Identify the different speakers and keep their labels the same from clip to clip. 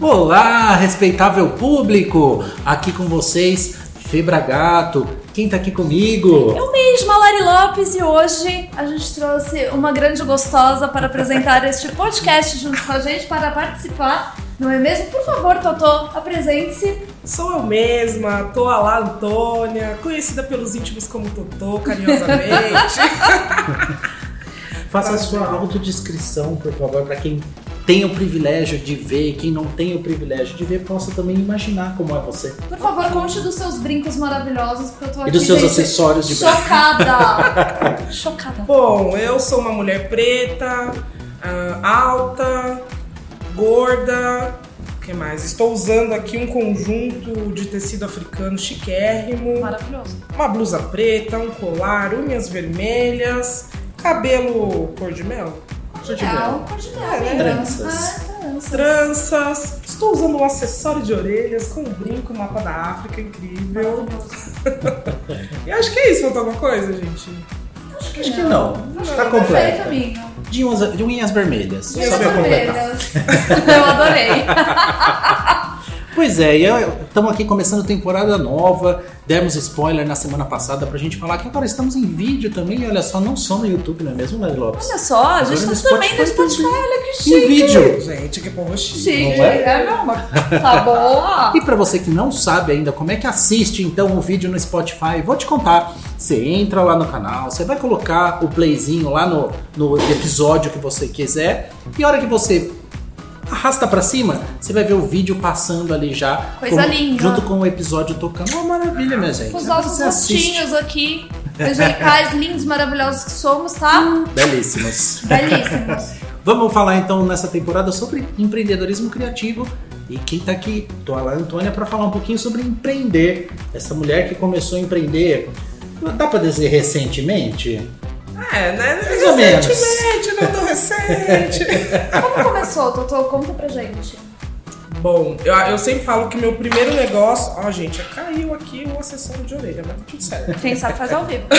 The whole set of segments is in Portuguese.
Speaker 1: Olá, respeitável público! Aqui com vocês, Febra Gato. Quem tá aqui comigo?
Speaker 2: Eu mesma, Lari Lopes, e hoje a gente trouxe uma grande gostosa para apresentar este podcast junto com a gente para participar. Não é mesmo? Por favor, Totô, apresente-se.
Speaker 3: Sou eu mesma, tô a lá Antônia, conhecida pelos íntimos como Totô, carinhosamente.
Speaker 1: Faça a sua autodescrição, por favor, para quem tem o privilégio de ver, quem não tem o privilégio de ver, possa também imaginar como é você.
Speaker 2: Por favor, conte dos seus brincos maravilhosos, porque eu tô aqui.
Speaker 1: E dos seus acessórios de
Speaker 2: Chocada! Chocada.
Speaker 3: Bom, eu sou uma mulher preta, ah, alta, gorda. O que mais? Estou usando aqui um conjunto de tecido africano chiquérrimo.
Speaker 2: Maravilhoso.
Speaker 3: Uma blusa preta, um colar, unhas vermelhas, cabelo cor de mel.
Speaker 1: Cor de mel.
Speaker 2: cor de mel,
Speaker 3: É, né?
Speaker 1: Tranças.
Speaker 2: Ah, tranças.
Speaker 3: Tranças. Estou usando um acessório de orelhas com um brinco, mapa da África incrível. E acho que é isso. Faltou alguma coisa, gente?
Speaker 2: Acho que
Speaker 1: Acho que não.
Speaker 2: Acho
Speaker 1: Tá
Speaker 2: que Perfeito,
Speaker 1: completa. De unhas, de unhas vermelhas.
Speaker 3: Unhas.
Speaker 2: Vermelhas. Eu adorei.
Speaker 1: Pois é, e estamos aqui começando temporada nova. Demos spoiler na semana passada pra gente falar que agora estamos em vídeo também. E olha só, não só no YouTube, não é mesmo, Mary Lopes?
Speaker 2: Olha só, a gente tá
Speaker 1: no
Speaker 2: também no
Speaker 1: Spotify
Speaker 2: olha que
Speaker 1: Em
Speaker 2: chique.
Speaker 1: vídeo.
Speaker 3: Gente, que povo chique.
Speaker 2: Chique,
Speaker 1: Não é?
Speaker 2: é, meu amor. Tá boa.
Speaker 1: E pra você que não sabe ainda como é que assiste então o vídeo no Spotify, vou te contar. Você entra lá no canal, você vai colocar o playzinho lá no, no episódio que você quiser, e a hora que você arrasta pra cima, você vai ver o vídeo passando ali já.
Speaker 2: Coisa linda.
Speaker 1: Junto com o episódio tocando. Uma maravilha, minha gente.
Speaker 2: Com os nossos rostinhos aqui, angelicais, lindos, maravilhosos que somos, tá?
Speaker 1: Belíssimos.
Speaker 2: Belíssimos.
Speaker 1: Vamos falar então nessa temporada sobre empreendedorismo criativo. E quem tá aqui, tô a Antônia, para falar um pouquinho sobre empreender. Essa mulher que começou a empreender, dá pra dizer recentemente?
Speaker 3: É, né?
Speaker 1: Mais ou menos.
Speaker 3: Recentemente, não tão recente.
Speaker 2: Como começou, Totô? Conta pra gente.
Speaker 3: Bom, eu, eu sempre falo que meu primeiro negócio. Ó, gente, caiu aqui o acessório de orelha, mas tá tudo certo.
Speaker 2: Quem sabe faz ao vivo.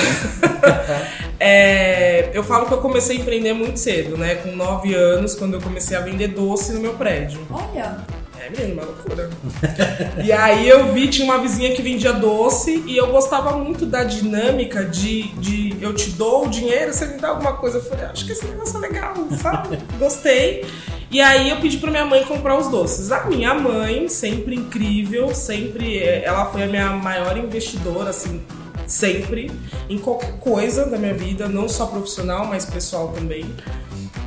Speaker 3: É, eu falo que eu comecei a empreender muito cedo, né? Com 9 anos, quando eu comecei a vender doce no meu prédio.
Speaker 2: Olha,
Speaker 3: É, menino, uma loucura. e aí eu vi, tinha uma vizinha que vendia doce e eu gostava muito da dinâmica de, de eu te dou o dinheiro, você me dá alguma coisa. Eu falei, acho que esse negócio é legal, sabe? Gostei. E aí eu pedi pra minha mãe comprar os doces. A minha mãe, sempre incrível, sempre. é, Ela foi a minha maior investidora, assim, sempre, em qualquer coisa da minha vida, não só profissional, mas pessoal também.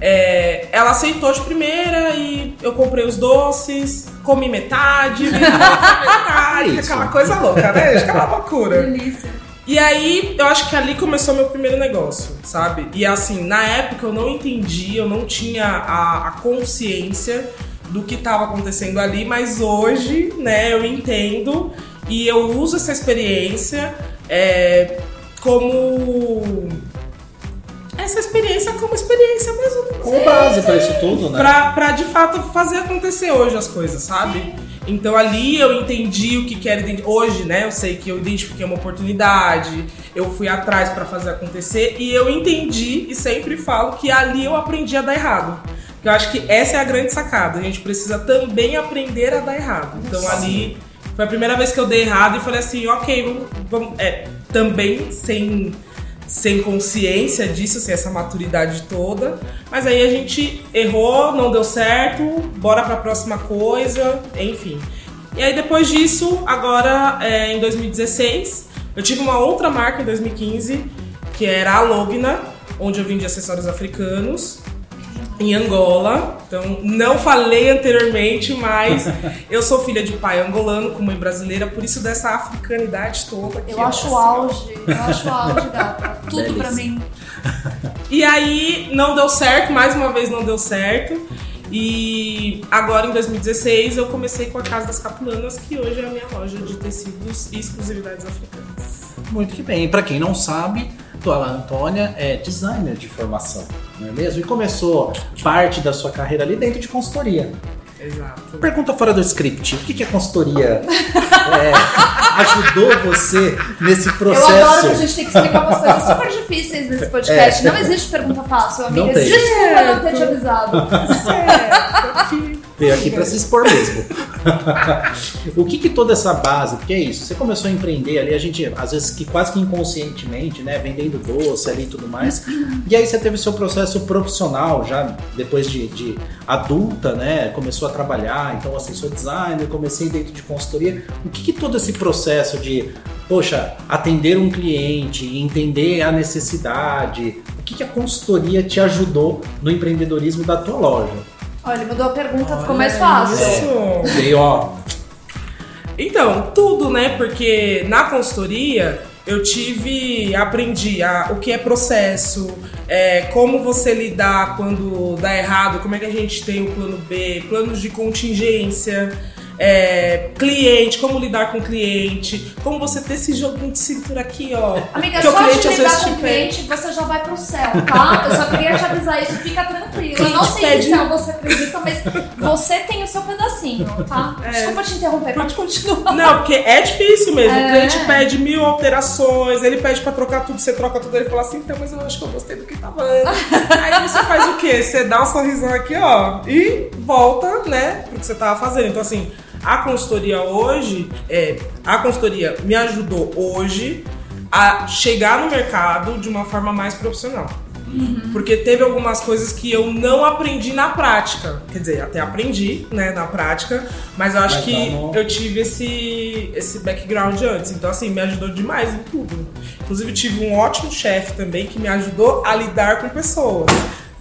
Speaker 3: É, ela aceitou de primeira e eu comprei os doces, comi metade, metade,
Speaker 1: Isso.
Speaker 3: aquela coisa louca, né? Aquela loucura.
Speaker 2: delícia.
Speaker 3: E aí, eu acho que ali começou meu primeiro negócio, sabe? E assim, na época eu não entendi, eu não tinha a, a consciência do que estava acontecendo ali, mas hoje, né, eu entendo e eu uso essa experiência é, como. Essa experiência como experiência mesmo.
Speaker 1: Como base pra isso tudo, né?
Speaker 3: Pra, pra de fato fazer acontecer hoje as coisas, sabe? Então ali eu entendi o que que era identi- hoje, né? Eu sei que eu identifiquei uma oportunidade, eu fui atrás pra fazer acontecer e eu entendi e sempre falo que ali eu aprendi a dar errado. Porque eu acho que essa é a grande sacada. A gente precisa também aprender a dar errado. Então ali foi a primeira vez que eu dei errado e falei assim, ok, vamos, vamos é, também sem sem consciência disso, sem essa maturidade toda. Mas aí a gente errou, não deu certo, bora pra próxima coisa, enfim. E aí depois disso, agora é, em 2016, eu tive uma outra marca em 2015, que era a Logna, onde eu vendia acessórios africanos. Em Angola, então não falei anteriormente, mas eu sou filha de pai angolano com mãe brasileira, por isso dessa africanidade toda. que
Speaker 2: Eu acho o
Speaker 3: assim,
Speaker 2: auge. Eu acho o auge, gata. Tudo pra
Speaker 1: Delícia.
Speaker 2: mim.
Speaker 3: E aí não deu certo, mais uma vez não deu certo. E agora em 2016 eu comecei com a Casa das Capulanas, que hoje é a minha loja de tecidos e exclusividades africanas.
Speaker 1: Muito que bem. E pra quem não sabe, Tuala Antônia é designer de formação, não é mesmo? E começou parte da sua carreira ali dentro de consultoria.
Speaker 3: Exato.
Speaker 1: Pergunta fora do script. O que, que a consultoria é, ajudou você nesse
Speaker 2: Eu
Speaker 1: processo?
Speaker 2: adoro que a gente tem que explicar umas coisas super difíceis nesse podcast.
Speaker 1: É.
Speaker 2: Não existe pergunta fácil, amiga.
Speaker 1: Não tem.
Speaker 2: Desculpa não ter te avisado.
Speaker 3: Certo.
Speaker 1: Veio aqui pra se expor mesmo. o que que toda essa base, porque é isso, você começou a empreender ali, a gente, às vezes, que quase que inconscientemente, né, vendendo doce ali e tudo mais, e aí você teve seu processo profissional já, depois de, de adulta, né, começou a trabalhar, então assim, sou designer, comecei dentro de consultoria, o que que todo esse processo de, poxa, atender um cliente, entender a necessidade, o que que a consultoria te ajudou no empreendedorismo da tua loja?
Speaker 2: Olha, mudou a pergunta, ficou mais fácil.
Speaker 3: Isso.
Speaker 1: Ó,
Speaker 3: Então, tudo, né? Porque na consultoria eu tive, aprendi a, o que é processo, é, como você lidar quando dá errado, como é que a gente tem o plano B, planos de contingência, é, cliente, como lidar com o cliente, como você ter esse joguinho de cintura aqui, ó.
Speaker 2: Amiga,
Speaker 3: que o
Speaker 2: só de
Speaker 3: cliente às
Speaker 2: lidar com o cliente, você já vai pro céu, tá? Eu só queria te avisar isso, fica tranquila. Eu não sei
Speaker 3: pede-
Speaker 2: se céu você acredita, mas você tem o seu pedacinho, tá?
Speaker 3: É.
Speaker 2: Desculpa te interromper, pode continuar.
Speaker 3: Não, porque é difícil mesmo.
Speaker 2: É.
Speaker 3: O cliente pede mil alterações, ele pede pra trocar tudo, você troca tudo, ele fala assim, então, mas eu acho que eu gostei do que tava antes. Aí você faz o quê? Você dá um sorrisão aqui, ó, e volta, né, pro que você tava fazendo. Então, assim, a consultoria hoje, é, a consultoria me ajudou hoje a chegar no mercado de uma forma mais profissional. Porque teve algumas coisas que eu não aprendi na prática. Quer dizer, até aprendi, né, na prática, mas eu acho
Speaker 1: Mas
Speaker 3: que
Speaker 1: não-
Speaker 3: eu tive esse, esse background antes. Então, assim, me ajudou demais em tudo. Inclusive, tive um ótimo chefe também que me ajudou a lidar com pessoas.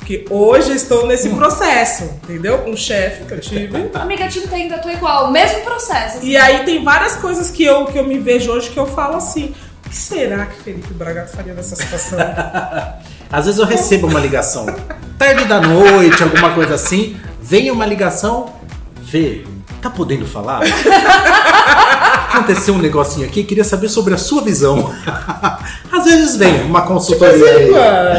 Speaker 3: Porque hoje estou nesse processo, entendeu? Um chefe que eu tive.
Speaker 2: Amiga, te entendo, eu tô igual, o mesmo processo. assim.
Speaker 3: E aí tem várias coisas que eu, que eu me vejo hoje que eu falo assim. O que será que Felipe Bragato faria nessa situação?
Speaker 1: Às vezes eu recebo uma ligação, tarde da noite, alguma coisa assim, vem uma ligação, vê, tá podendo falar? Aconteceu um negocinho aqui, queria saber sobre a sua visão. Às vezes vem uma consultoria aí.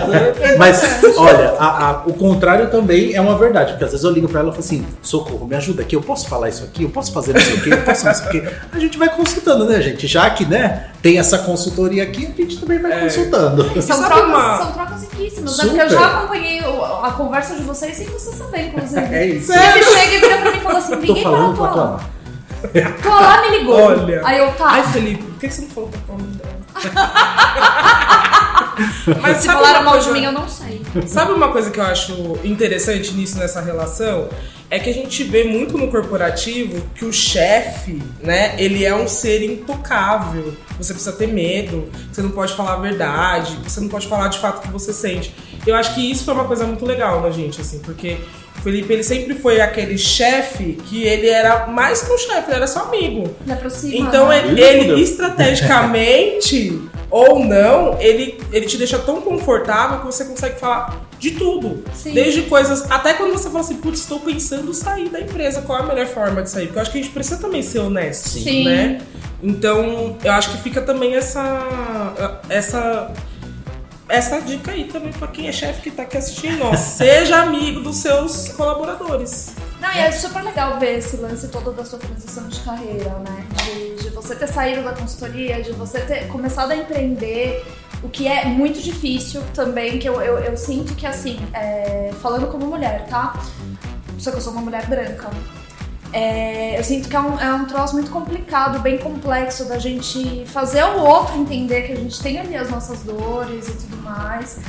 Speaker 1: Mas, olha, a- a- o contrário também é uma verdade, porque às vezes eu ligo pra ela e falo assim: socorro, me ajuda aqui, eu posso falar isso aqui, eu posso fazer isso aqui, eu posso isso aqui. A gente vai consultando, né, gente? Já que, né, tem essa consultoria aqui, a gente também vai
Speaker 3: É.
Speaker 1: consultando.
Speaker 2: São trocas,
Speaker 3: uma-
Speaker 2: são trocas riquíssimas, né? Porque eu já acompanhei a conversa de vocês sem você saber, inclusive.
Speaker 1: É isso.
Speaker 2: Ele chega e vira pra mim e fala assim:
Speaker 1: Tô
Speaker 2: liguei para
Speaker 1: falando
Speaker 2: a
Speaker 1: pra
Speaker 2: tua
Speaker 1: tua
Speaker 2: Tua lá me ligou.
Speaker 3: Olha.
Speaker 2: Aí eu, tá.
Speaker 3: Ai, Felipe, que você não falou pra nome dela? Mas
Speaker 2: Se falaram mal de mim, eu não sei.
Speaker 3: Sabe uma coisa que eu acho interessante nisso, nessa relação? É que a gente vê muito no corporativo que o chefe, né, ele é um ser intocável. Você precisa ter medo, você não pode falar a verdade, você não pode falar de fato o que você sente. Eu acho que isso foi uma coisa muito legal na gente, assim, porque o Felipe, ele sempre foi aquele chefe que ele era mais que um chefe, ele era só amigo.
Speaker 2: Me aproxima.
Speaker 3: Então
Speaker 2: né?
Speaker 3: ele, ele estrategicamente ou não, ele, ele te deixa tão confortável que você consegue falar de tudo.
Speaker 2: Sim.
Speaker 3: Desde coisas. Até quando você fala assim, putz, estou pensando em sair da empresa, qual é a melhor forma de sair? Porque eu acho que a gente precisa também ser honesto,
Speaker 2: Sim.
Speaker 3: né? Então, eu acho que fica também essa. essa. Essa dica aí também pra quem é chefe que tá aqui assistindo, ó. Seja amigo dos seus colaboradores.
Speaker 2: Não, e é super legal ver esse lance todo da sua transição de carreira, né? De, de você ter saído da consultoria, de você ter começado a empreender, o que é muito difícil também, que eu, eu, eu sinto que, assim, é, falando como mulher, tá? Só que eu sou uma mulher branca. É, eu sinto que é um, é um troço muito complicado, bem complexo da gente fazer o outro entender que a gente tem ali as nossas dores e tudo mais.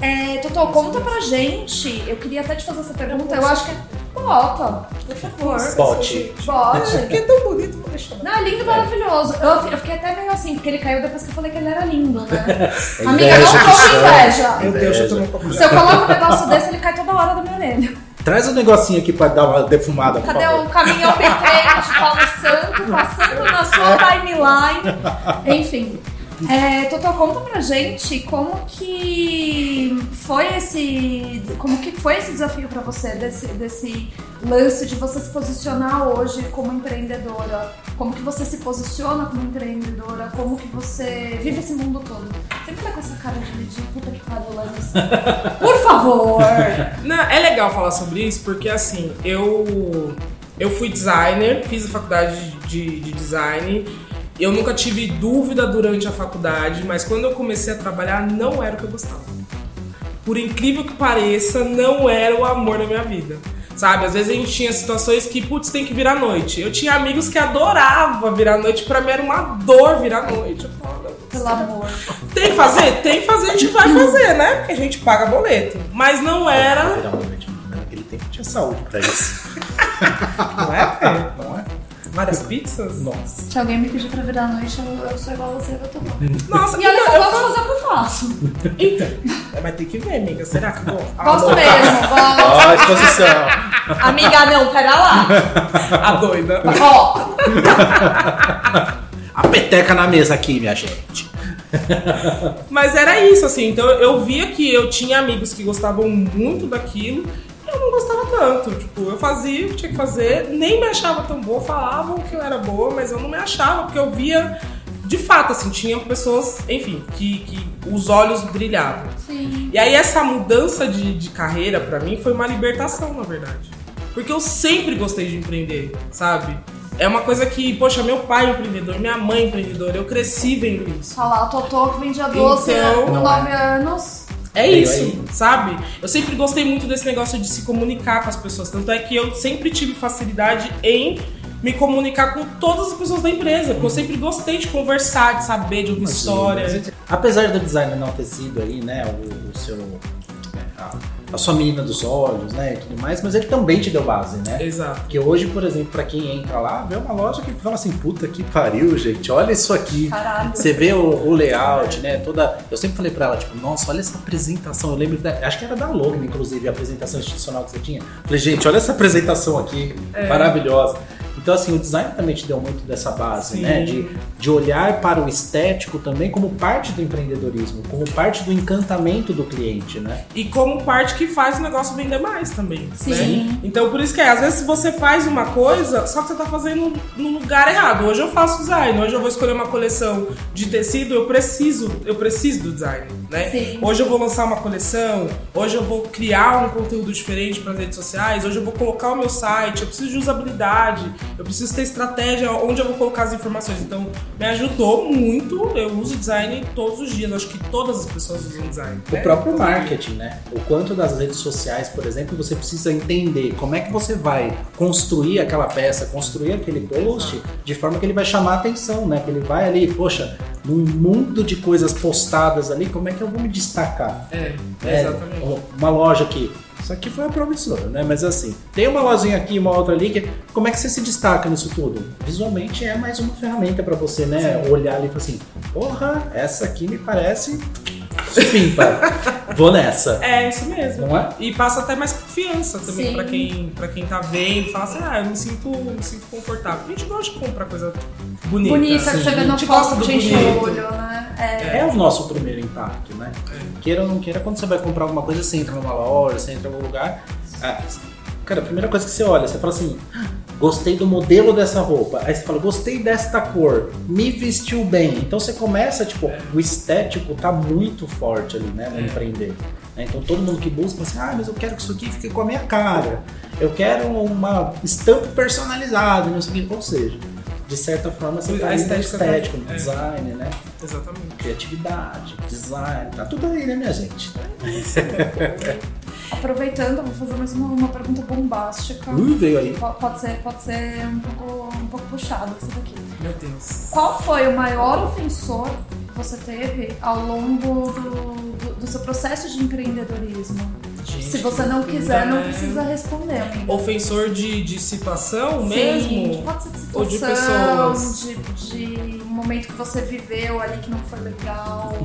Speaker 2: É, Totô, conta pra gente. Eu queria até te fazer essa pergunta. Eu acho que é. Bota, por favor.
Speaker 1: Bote.
Speaker 2: Bote.
Speaker 3: Porque é tão bonito, vou deixar.
Speaker 2: Não, é lindo e maravilhoso. Eu, eu fiquei até meio assim, porque ele caiu depois que eu falei que ele era lindo, né?
Speaker 1: É
Speaker 2: Amiga, não tô com inveja.
Speaker 3: Meu Deus, eu tô um pouco
Speaker 2: Se eu coloco um negócio desse, ele cai toda hora da minha orelha.
Speaker 1: Traz um negocinho aqui pra dar uma defumada, por
Speaker 2: Cadê
Speaker 1: favor.
Speaker 2: o caminhão pequeno de Paulo Santo passando na sua timeline? Enfim. É, Totó, conta pra gente como que foi esse. Como que foi esse desafio pra você, desse, desse lance de você se posicionar hoje como empreendedora? Como que você se posiciona como empreendedora? Como que você vive esse mundo todo? Sempre tá com essa cara de, de puta que pariu, Lance. Por favor!
Speaker 3: Não, é legal falar sobre isso porque assim, eu eu fui designer, fiz a faculdade de, de design. Eu nunca tive dúvida durante a faculdade, mas quando eu comecei a trabalhar, não era o que eu gostava. Por incrível que pareça, não era o amor da minha vida. Sabe, às vezes a gente tinha situações que, putz, tem que virar noite. Eu tinha amigos que adoravam virar noite, pra mim era uma dor virar noite. Eu falava,
Speaker 2: Pelo amor.
Speaker 3: tem que fazer? Tem que fazer, a gente vai fazer, né? Porque a gente paga boleto. Mas não era.
Speaker 1: Naquele tempo tinha saúde pra isso.
Speaker 3: Não é, Fê? Várias pizzas?
Speaker 1: Nossa.
Speaker 2: Se alguém me pedir pra virar à noite, eu, eu sou igual a você, eu vou tomar.
Speaker 3: Nossa,
Speaker 2: E olha que
Speaker 3: então,
Speaker 2: eu
Speaker 3: eu
Speaker 2: gosto de fazer o que eu faço.
Speaker 3: Então, vai ter que ver, amiga. Será que eu vou?
Speaker 2: Gosto
Speaker 3: a,
Speaker 2: mesmo, gosto.
Speaker 1: Ó, a exposição.
Speaker 2: Amiga, não, pera lá.
Speaker 3: a doida.
Speaker 2: Ó,
Speaker 1: A peteca na mesa aqui, minha gente.
Speaker 3: Mas era isso, assim. Então eu via que eu tinha amigos que gostavam muito daquilo. Eu não gostava tanto. Tipo, eu fazia o que tinha que fazer, nem me achava tão boa, falavam que eu era boa, mas eu não me achava, porque eu via, de fato, assim, tinha pessoas, enfim, que, que os olhos brilhavam.
Speaker 2: sim.
Speaker 3: E aí essa mudança de, de carreira pra mim foi uma libertação, na verdade. Porque eu sempre gostei de empreender, sabe? É uma coisa que, poxa, meu pai é empreendedor, minha mãe é empreendedora, eu cresci vendo isso.
Speaker 2: Olha lá, o Totô que vendia doce
Speaker 3: Então,
Speaker 2: com
Speaker 1: não
Speaker 2: 9 anos.
Speaker 3: É isso, sabe? Eu sempre gostei muito desse negócio de se comunicar com as pessoas. Tanto é que eu sempre tive facilidade em me comunicar com todas as pessoas da empresa. Porque eu sempre gostei de conversar, de saber, de ouvir história.
Speaker 1: Apesar do design não ter sido aí, né, o, o seu. A, a sua menina dos olhos, né, e tudo mais, mas ele também te deu base, né?
Speaker 3: Exato.
Speaker 1: Porque hoje, por exemplo, pra quem entra lá, vê uma loja que fala assim, puta que pariu, gente, olha isso aqui.
Speaker 2: Caralho.
Speaker 1: Você vê o, o layout, né? Toda. Eu sempre falei pra ela, tipo, nossa, olha essa apresentação. Eu lembro, da, acho que era da Logan, inclusive, a apresentação institucional que você tinha. Falei, gente, olha essa apresentação aqui, maravilhosa. Então, assim, o design também te deu muito dessa base,
Speaker 3: Sim.
Speaker 1: né? De, de olhar para o estético também como parte do empreendedorismo, como parte do encantamento do cliente, né?
Speaker 3: E como parte que faz o negócio vender mais também.
Speaker 2: Sim.
Speaker 3: Né? Então, por isso que é, às vezes você faz uma coisa, só que você tá fazendo no lugar errado. Hoje eu faço design, hoje eu vou escolher uma coleção de tecido, eu preciso, eu preciso do design, né?
Speaker 2: Sim.
Speaker 3: Hoje eu vou lançar uma coleção, hoje eu vou criar um conteúdo diferente para as redes sociais, hoje eu vou colocar o meu site, eu preciso de usabilidade, eu preciso ter estratégia onde eu vou colocar as informações. Então, me ajudou muito. Eu uso design todos os dias. Acho que todas as pessoas usam design.
Speaker 1: O
Speaker 3: né?
Speaker 1: próprio marketing, né? O quanto das redes sociais, por exemplo, você precisa entender como é que você vai construir aquela peça, construir aquele post de forma que ele vai chamar a atenção, né? Que ele vai ali, poxa, num mundo de coisas postadas ali, como é que eu vou me destacar?
Speaker 3: É,
Speaker 1: É,
Speaker 3: exatamente.
Speaker 1: Uma loja aqui. Isso aqui foi a promissora, né? Mas assim, tem uma lojinha aqui, uma outra ali. Que, como é que você se destaca nisso tudo? Visualmente é mais uma ferramenta para você, né? Olhar ali e falar assim: porra, essa aqui me parece supimpa. Vou nessa.
Speaker 3: É, isso mesmo.
Speaker 1: Não é?
Speaker 3: E passa até mais confiança também
Speaker 2: Sim.
Speaker 3: pra quem, pra quem tá vendo. Fala assim, ah, eu me sinto, me sinto confortável. A gente gosta de comprar coisa bonita.
Speaker 2: Bonita que você vê no
Speaker 3: gente gosta
Speaker 2: foto
Speaker 3: do
Speaker 2: que te enche o
Speaker 3: bonito.
Speaker 2: olho, né? É.
Speaker 1: É o nosso primeiro impacto, né? Queira ou não queira, quando você vai comprar alguma coisa, você entra numa loja, você entra em algum lugar. ah, cara, a primeira coisa que você olha, você fala assim: "Ah, gostei do modelo dessa roupa. Aí você fala, gostei desta cor, me vestiu bem. Então você começa, tipo, o estético tá muito forte ali, né? No empreender. né? Então todo mundo que busca, assim, ah, mas eu quero que isso aqui fique com a minha cara. Eu quero uma estampa personalizada, não sei o que. Ou seja, de certa forma você tá
Speaker 3: estética tá-
Speaker 1: estético, no
Speaker 3: é.
Speaker 1: design, né?
Speaker 3: Exatamente.
Speaker 1: criatividade, design, tá tudo aí, né, minha gente?
Speaker 2: Aproveitando, vou fazer mais uma, uma pergunta bombástica.
Speaker 1: Ui, veio aí.
Speaker 2: Po- Pode ser, pode ser um pouco, um pouco puxado isso daqui.
Speaker 3: Meu Deus.
Speaker 2: Qual foi o maior ofensor que você teve ao longo do, do- do seu processo de empreendedorismo?
Speaker 3: Gente,
Speaker 2: Se você não quiser, não precisa responder. amiga.
Speaker 3: Ofensor de, de situação
Speaker 2: Sim,
Speaker 3: mesmo?
Speaker 2: Pode ser de situação,
Speaker 3: Ou de pessoas?
Speaker 2: de, de um momento que você viveu ali que não foi legal.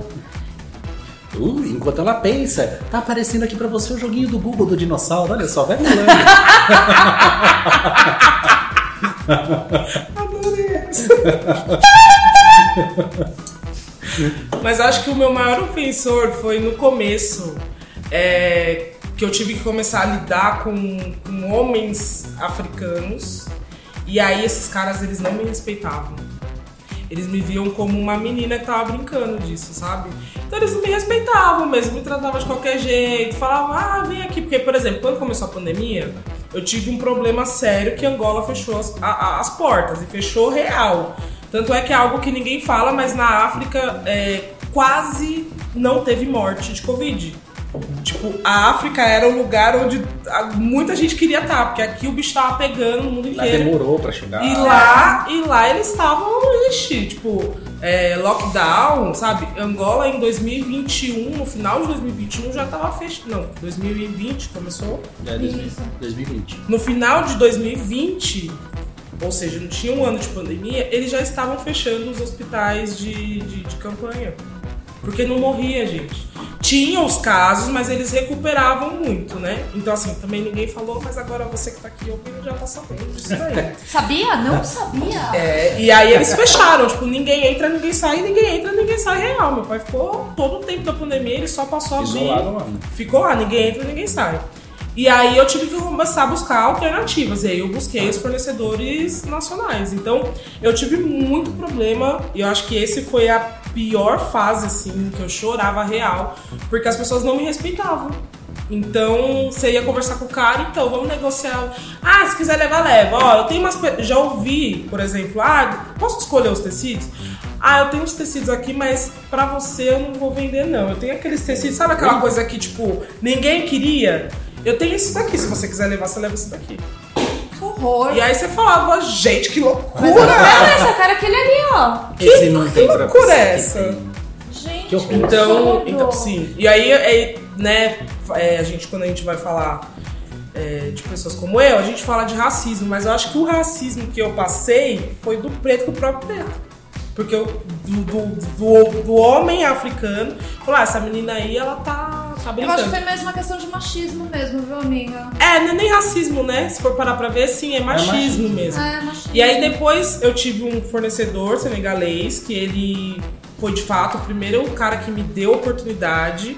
Speaker 1: Uh, enquanto ela pensa, tá aparecendo aqui pra você o joguinho do Google do dinossauro. Olha só, vai falando.
Speaker 3: Adorei essa. Mas acho que o meu maior ofensor foi no começo, é, que eu tive que começar a lidar com, com homens africanos. E aí esses caras, eles não me respeitavam. Eles me viam como uma menina que tava brincando disso, sabe? Então eles não me respeitavam mesmo, me tratavam de qualquer jeito, falavam, ah, vem aqui. Porque, por exemplo, quando começou a pandemia, eu tive um problema sério que Angola fechou as, a- as portas e fechou real. Tanto é que é algo que ninguém fala, mas na África é, quase não teve morte de Covid. Tipo, a África era um lugar onde muita gente queria estar, porque aqui o bicho tava pegando no mundo
Speaker 1: Lá
Speaker 3: inteiro.
Speaker 1: demorou pra chegar.
Speaker 3: E lá, e lá eles estavam, ixi, tipo, é, lockdown, sabe? Angola em 2021, no final de 2021 já tava fechado. Não, 2020 começou.
Speaker 1: É, 2000,
Speaker 2: Isso.
Speaker 1: 2020.
Speaker 3: No final de 2020, ou seja, não tinha um ano de pandemia, eles já estavam fechando os hospitais de, de, de campanha. Porque não morria, gente. Tinha os casos, mas eles recuperavam muito, né? Então, assim, também ninguém falou, mas agora você que tá aqui ouvindo já tá sabendo disso daí.
Speaker 2: Sabia? Não sabia.
Speaker 3: É, e aí eles fecharam, tipo, ninguém entra, ninguém sai, ninguém entra, ninguém sai real. Meu pai ficou todo o tempo da pandemia, ele só passou a vir. Ficou lá, ninguém entra, ninguém sai. E aí eu tive que começar a buscar alternativas. E aí eu busquei os fornecedores nacionais. Então eu tive muito problema. E eu acho que esse foi a pior fase, assim, que eu chorava real. Porque as pessoas não me respeitavam. Então você ia conversar com o cara, então vamos negociar. Ah, se quiser levar, leva. Ó, eu tenho umas. Já ouvi, por exemplo, ah, posso escolher os tecidos? Ah, eu tenho uns tecidos aqui, mas pra você eu não vou vender, não. Eu tenho aqueles tecidos, sabe aquela coisa que, tipo, ninguém queria? Eu tenho esse daqui, se você quiser levar, você leva esse daqui.
Speaker 2: Que horror.
Speaker 3: E aí você falava, gente, que loucura!
Speaker 2: Olha essa cara aquele ali, ó.
Speaker 1: Esse não tem pra
Speaker 3: loucura é
Speaker 1: que
Speaker 3: essa?
Speaker 1: tem.
Speaker 2: Gente,
Speaker 1: Que.
Speaker 3: Então,
Speaker 2: absurdo.
Speaker 3: então sim. E aí, é, né, é, a gente, quando a gente vai falar é, de pessoas como eu, a gente fala de racismo, mas eu acho que o racismo que eu passei foi do preto com o próprio preto. Porque eu, do, do, do, do homem africano, falou, ah, essa menina aí, ela tá, tá
Speaker 2: Eu
Speaker 3: brincando.
Speaker 2: acho que foi mesmo uma questão de machismo mesmo, viu, amiga?
Speaker 3: É, não é nem racismo, né? Se for parar pra ver, sim, é machismo,
Speaker 1: machismo.
Speaker 3: mesmo.
Speaker 2: É, machismo.
Speaker 3: E aí depois eu tive um fornecedor senegalês que ele foi de fato o primeiro cara que me deu oportunidade.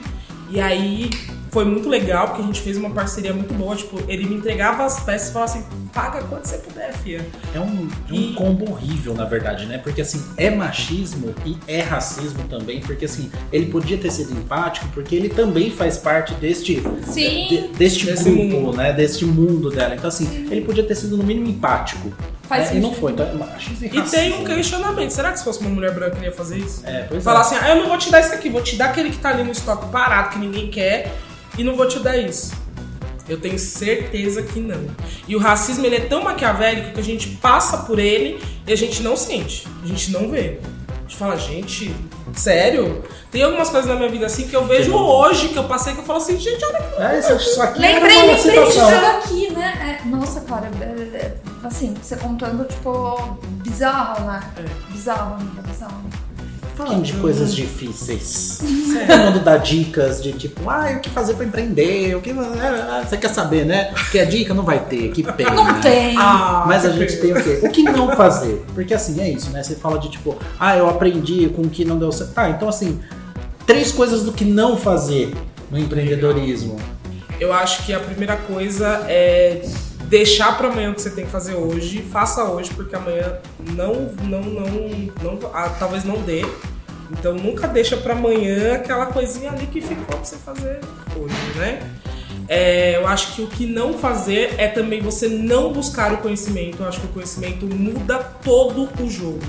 Speaker 3: E aí foi muito legal, porque a gente fez uma parceria muito boa. Tipo, ele me entregava as peças e falava assim, paga quanto você puder, fia.
Speaker 1: É um, é um
Speaker 3: E-
Speaker 1: combo horrível, na verdade, né? Porque assim, é machismo e é racismo também, porque assim, ele podia ter sido empático, porque ele também faz parte deste,
Speaker 2: Sim.
Speaker 1: de- deste
Speaker 3: Desse
Speaker 1: grupo,
Speaker 3: mundo.
Speaker 1: né? Deste mundo dela. Então, assim, ele podia ter sido no mínimo empático.
Speaker 2: Faz
Speaker 1: né? E não foi. Então, é machismo e
Speaker 3: E
Speaker 1: racismo.
Speaker 3: tem um questionamento, será que se fosse uma mulher branca ele ia fazer isso?
Speaker 1: É, pois
Speaker 3: Falar
Speaker 1: é.
Speaker 3: assim, ah, eu não vou te dar isso aqui, vou te dar aquele que tá ali no estoque parado, que ninguém quer, e não vou te dar isso. Eu tenho certeza que não. E o racismo, ele é tão maquiavélico que a gente passa por ele e a gente não sente, a gente não vê. A gente fala, gente, sério? Tem algumas coisas na minha vida assim que eu vejo
Speaker 1: Tem.
Speaker 3: hoje, que eu passei, que eu falo assim, gente, olha que
Speaker 1: É, isso, isso aqui
Speaker 2: Lembrei,
Speaker 1: era uma
Speaker 2: lembrei disso
Speaker 1: situação.
Speaker 2: aqui, né? É, nossa, cara, é, é, assim, você contando, tipo, bizarro, né?
Speaker 3: É.
Speaker 2: Bizarro, amiga, bizarro.
Speaker 1: Falando de coisas difíceis. Todo mundo dá dicas de tipo, ah, o que fazer pra empreender? O que ah, você quer saber, né? Que a dica não vai ter, que pena.
Speaker 2: Não tem.
Speaker 3: Ah,
Speaker 1: Mas a gente tem o quê? O que não fazer? Porque assim, é isso, né? Você fala de tipo, ah, eu aprendi com o que não deu certo. Ah, então assim, três coisas do que não fazer no empreendedorismo.
Speaker 3: Eu acho que a primeira coisa é deixar para amanhã o que você tem que fazer hoje, faça hoje, porque amanhã não, não, não, não ah, talvez não dê. Então nunca deixa para amanhã aquela coisinha ali que ficou pra você fazer hoje, né? É, eu acho que o que não fazer é também você não buscar o conhecimento. Eu acho que o conhecimento muda todo o jogo.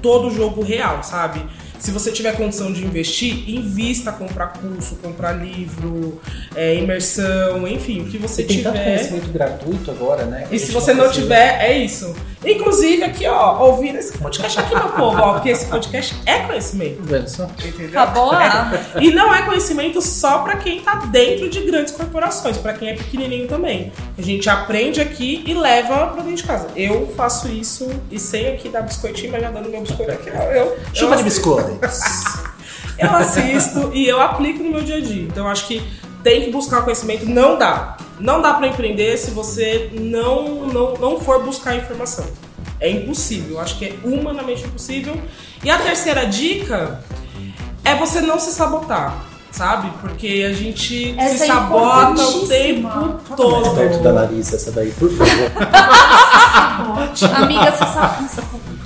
Speaker 3: Todo o jogo real, sabe? Se você tiver condição de investir, invista, comprar curso, comprar livro, é, imersão, enfim, o que você
Speaker 1: Você tem tanto
Speaker 3: tiver.
Speaker 1: conhecimento gratuito agora, né?
Speaker 3: E
Speaker 1: a
Speaker 3: se você não
Speaker 1: precisa-
Speaker 3: tiver, é isso. Inclusive, aqui, ó, ouvindo esse podcast aqui, meu povo, ó, porque esse podcast é conhecimento.
Speaker 1: Tá?
Speaker 3: Entendeu?
Speaker 2: Acabou lá.
Speaker 3: E não é conhecimento só pra quem tá dentro de grandes corporações, pra quem é pequenininho também. A gente aprende aqui e leva pra dentro de casa. Eu faço isso e sem aqui dar biscoitinho, mas já dando meu biscoito aqui. ó, Eu,
Speaker 1: Chuva
Speaker 3: eu
Speaker 1: de biscoito.
Speaker 3: Eu assisto e eu aplico no meu dia a dia. Então eu acho que tem que buscar conhecimento. Não dá. Não dá pra empreender se você não, não, não for buscar informação. É impossível. Eu acho que é humanamente impossível. E a terceira dica é você não se sabotar. Sabe? Porque a gente
Speaker 2: Essa
Speaker 3: se
Speaker 2: é
Speaker 3: sabota o tempo
Speaker 1: Fala mais perto da
Speaker 3: todo.
Speaker 1: Larissa essa daí, por favor.
Speaker 2: Amiga, você sabe.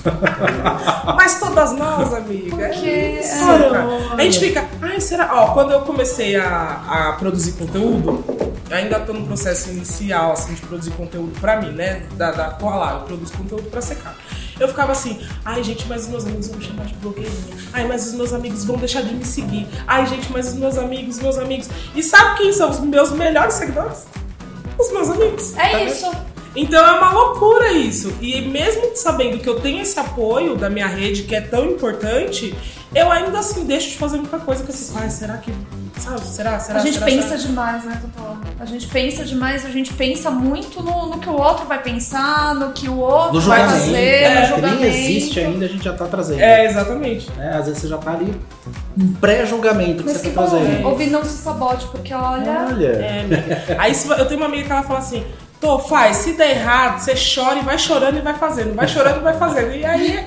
Speaker 3: Mas todas nós, amiga.
Speaker 2: Porque,
Speaker 3: é isso,
Speaker 2: é.
Speaker 3: A gente fica, ai, será? Ó, quando eu comecei a, a produzir conteúdo, eu ainda tô no processo inicial, assim, de produzir conteúdo pra mim, né? Da, da tô lá, eu produzo conteúdo pra secar. Eu ficava assim, ai gente, mas os meus amigos vão me chamar de blogueirinha. Ai, mas os meus amigos vão deixar de me seguir. Ai, gente, mas os meus amigos, meus amigos. E sabe quem são os meus melhores seguidores? Os meus amigos.
Speaker 2: É
Speaker 3: Tá vendo? Então é uma loucura isso. E mesmo sabendo que eu tenho esse apoio da minha rede que é tão importante, eu ainda assim deixo de fazer muita coisa que fico, ai, será que. Sabe, será? Será?
Speaker 2: A gente
Speaker 3: será,
Speaker 2: pensa
Speaker 3: será?
Speaker 2: demais, né, Totó? A gente pensa demais, a gente pensa muito no, no que o outro vai pensar, no que o outro
Speaker 1: No
Speaker 2: vai fazer,
Speaker 1: é,
Speaker 2: no
Speaker 1: que
Speaker 2: julgamento.
Speaker 1: nem existe ainda, a gente já tá trazendo.
Speaker 3: É, exatamente.
Speaker 1: né? Às vezes você já tá ali um pré-julgamento que
Speaker 2: Mas
Speaker 1: você
Speaker 2: que
Speaker 1: tá
Speaker 2: bom,
Speaker 1: trazendo.
Speaker 2: ouvir não se sabote, porque olha.
Speaker 1: Olha.
Speaker 3: É, amiga. Aí se- eu tenho uma amiga que ela fala assim. Tô, faz, se der errado, você chora e vai chorando e vai fazendo, vai chorando e vai fazendo. E aí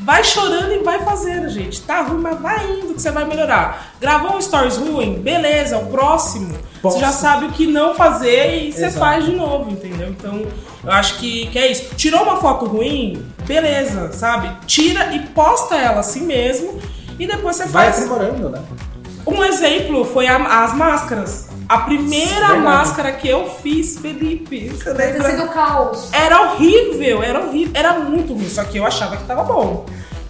Speaker 3: vai chorando e vai fazendo, gente. Tá ruim, mas vai indo que você vai melhorar. Gravou um stories ruim? Beleza, o próximo.
Speaker 1: Posso.
Speaker 3: Você já sabe o que não fazer e você faz de novo, entendeu? Então, eu acho que, que é isso. Tirou uma foto ruim? Beleza, sabe? Tira e posta ela assim mesmo. E depois você
Speaker 1: Vai
Speaker 3: faz.
Speaker 1: aprimorando, né?
Speaker 3: Um exemplo foi a- as máscaras. A primeira
Speaker 1: Verdade.
Speaker 3: máscara que eu fiz, Felipe, você
Speaker 2: Deve ter sido caos.
Speaker 3: Era horrível, era horrível, era muito ruim, só que eu achava que tava bom.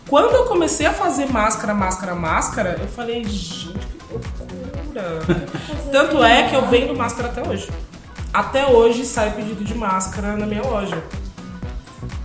Speaker 3: Quando eu comecei a fazer máscara, máscara, máscara, eu falei, gente, que loucura. Tanto é que eu vendo máscara até hoje. Até hoje sai pedido de máscara na minha loja.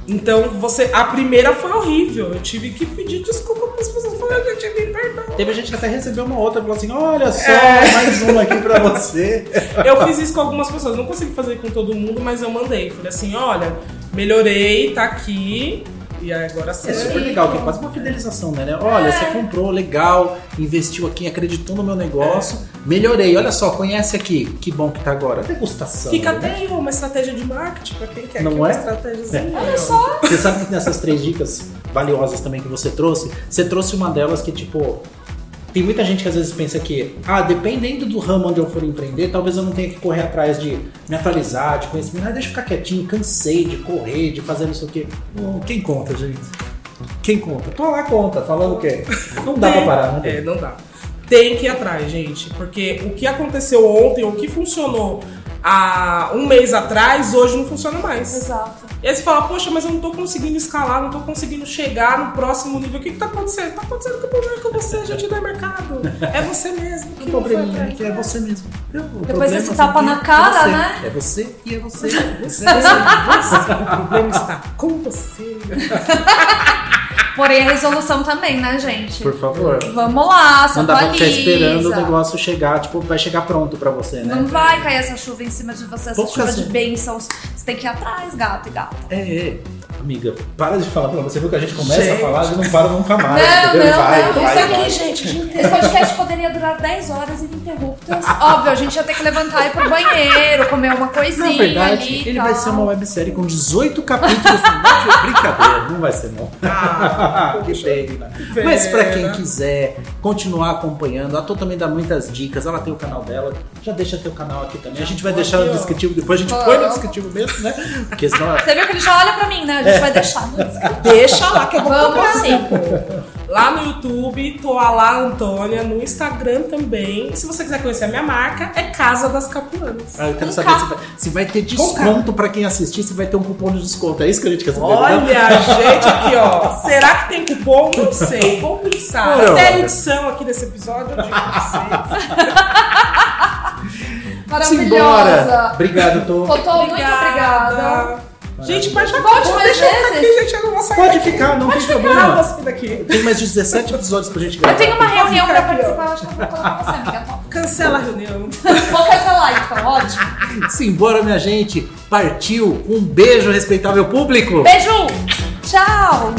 Speaker 3: Então, você. A primeira foi horrível. Eu tive que pedir desculpa para as pessoas. Falei, eu tive perdão.
Speaker 1: Teve gente que até recebeu uma outra e falou assim: olha só,
Speaker 3: É.
Speaker 1: mais uma aqui pra você.
Speaker 3: Eu fiz isso com algumas pessoas, não consegui fazer com todo mundo, mas eu mandei. Falei assim, olha, melhorei, tá aqui. E agora sim.
Speaker 1: É super legal, que é quase uma fidelização, né? né? Olha, você comprou, legal, investiu aqui, acreditou no meu negócio, melhorei. Olha só, conhece aqui, que bom que tá agora. Degustação.
Speaker 3: Fica
Speaker 1: né?
Speaker 3: até uma estratégia de marketing pra quem quer
Speaker 1: Não
Speaker 3: aqui uma
Speaker 1: é?
Speaker 3: estratégiazinha.
Speaker 2: Olha só.
Speaker 1: Você sabe que nessas três dicas valiosas também que você trouxe, você trouxe uma delas que, tipo, tem muita gente que às vezes pensa que, ah, dependendo do ramo onde eu for empreender, talvez eu não tenha que correr atrás de me atualizar, de conhecimento. Ah, deixa eu ficar quietinho, cansei de correr, de fazer não sei o quê. Bom, quem conta, gente? Quem conta? Tô lá conta, falando o quê? Não dá pra parar, né?
Speaker 3: É, não dá. Tem que ir atrás, gente, porque o que aconteceu ontem, o que funcionou há um mês atrás, hoje não funciona mais.
Speaker 2: Exato.
Speaker 3: E aí você fala, poxa, mas eu não tô conseguindo escalar, não tô conseguindo chegar no próximo nível. O que que tá acontecendo? Tá acontecendo que o problema é com você, gente, não é mercado. É você mesmo que
Speaker 1: O probleminha é que é você mesmo. O
Speaker 2: Depois
Speaker 1: problema
Speaker 2: desse
Speaker 1: é
Speaker 2: tapa na
Speaker 1: é
Speaker 2: cara,
Speaker 1: você.
Speaker 2: né?
Speaker 1: É você e é você. Você,
Speaker 3: Você, você, o problema está com você.
Speaker 2: Porém, a resolução também, né, gente?
Speaker 1: Por favor.
Speaker 2: Vamos lá, se
Speaker 1: Não dá pra ficar esperando o negócio chegar, tipo, vai chegar pronto pra você, né?
Speaker 2: Não vai cair essa chuva em cima de você, essa
Speaker 1: Poucas
Speaker 2: chuva de bênçãos. Você tem que ir atrás, gato e gata.
Speaker 1: É, é. Amiga, para de falar pra você, viu que a gente começa a
Speaker 3: Gente.
Speaker 1: falar e não para nunca mais.
Speaker 2: Não,
Speaker 1: entendeu?
Speaker 2: não,
Speaker 1: vai,
Speaker 2: não,
Speaker 1: vai,
Speaker 3: Isso
Speaker 1: vai.
Speaker 3: aqui, gente.
Speaker 2: Esse podcast poderia durar 10 horas ininterruptas. Óbvio, a gente ia ter que levantar e ir pro banheiro, comer uma coisinha
Speaker 1: Na verdade,
Speaker 2: ali.
Speaker 1: ele
Speaker 2: tal.
Speaker 1: vai ser uma websérie com 18 capítulos. não é brincadeira, não vai ser não.
Speaker 3: Ah,
Speaker 1: que pena.
Speaker 3: pena.
Speaker 1: Mas pra quem quiser continuar acompanhando, a Tô também dá muitas dicas. Ela tem o canal dela. Já deixa teu canal aqui também. A gente vai deixar no
Speaker 3: ó.
Speaker 1: descritivo, depois a gente
Speaker 2: Vamos.
Speaker 1: põe no descritivo mesmo, né? Porque senão
Speaker 2: Você viu que ele já olha pra mim, né? A gente vai deixar.
Speaker 3: Deixa lá que eu vou
Speaker 2: Vamos sim.
Speaker 3: Lá no YouTube, tô a lá Antônia, no Instagram também. E se você quiser conhecer a minha marca, é Casa das Capuanas.
Speaker 1: Ah, eu quero
Speaker 2: Com
Speaker 1: saber se vai, se vai ter desconto pra quem assistir, se vai ter um cupom de desconto. É isso que a gente quer saber. né?
Speaker 3: Olha, gente, aqui, ó. Será que tem cupom? Não sei. Vou pensar.
Speaker 1: Olha,
Speaker 3: Até a edição aqui desse episódio eu digo pra vocês.
Speaker 1: Simbora!
Speaker 2: Maravilhosa.
Speaker 1: Obrigado, Tô.
Speaker 2: Totô, muito obrigada.
Speaker 3: Gente, já
Speaker 2: Volte
Speaker 3: acabou,
Speaker 2: mais
Speaker 3: deixa eu ficar aqui, gente. Eu não vou sair
Speaker 1: Pode
Speaker 3: daqui.
Speaker 1: ficar, não
Speaker 3: Pode
Speaker 1: tem
Speaker 3: ficar, eu
Speaker 1: problema.
Speaker 3: vou sair daqui.
Speaker 1: Tem mais de 17 episódios pra gente gravar.
Speaker 2: Eu tenho uma reunião pra
Speaker 3: ficar
Speaker 2: participar, eu acho que eu vou colocar você, amiga. Top.
Speaker 3: Cancela a reunião.
Speaker 2: Vou cancelar então, ótimo.
Speaker 1: Simbora, minha gente. Partiu. Um beijo, respeitável público.
Speaker 2: Beijo! Tchau!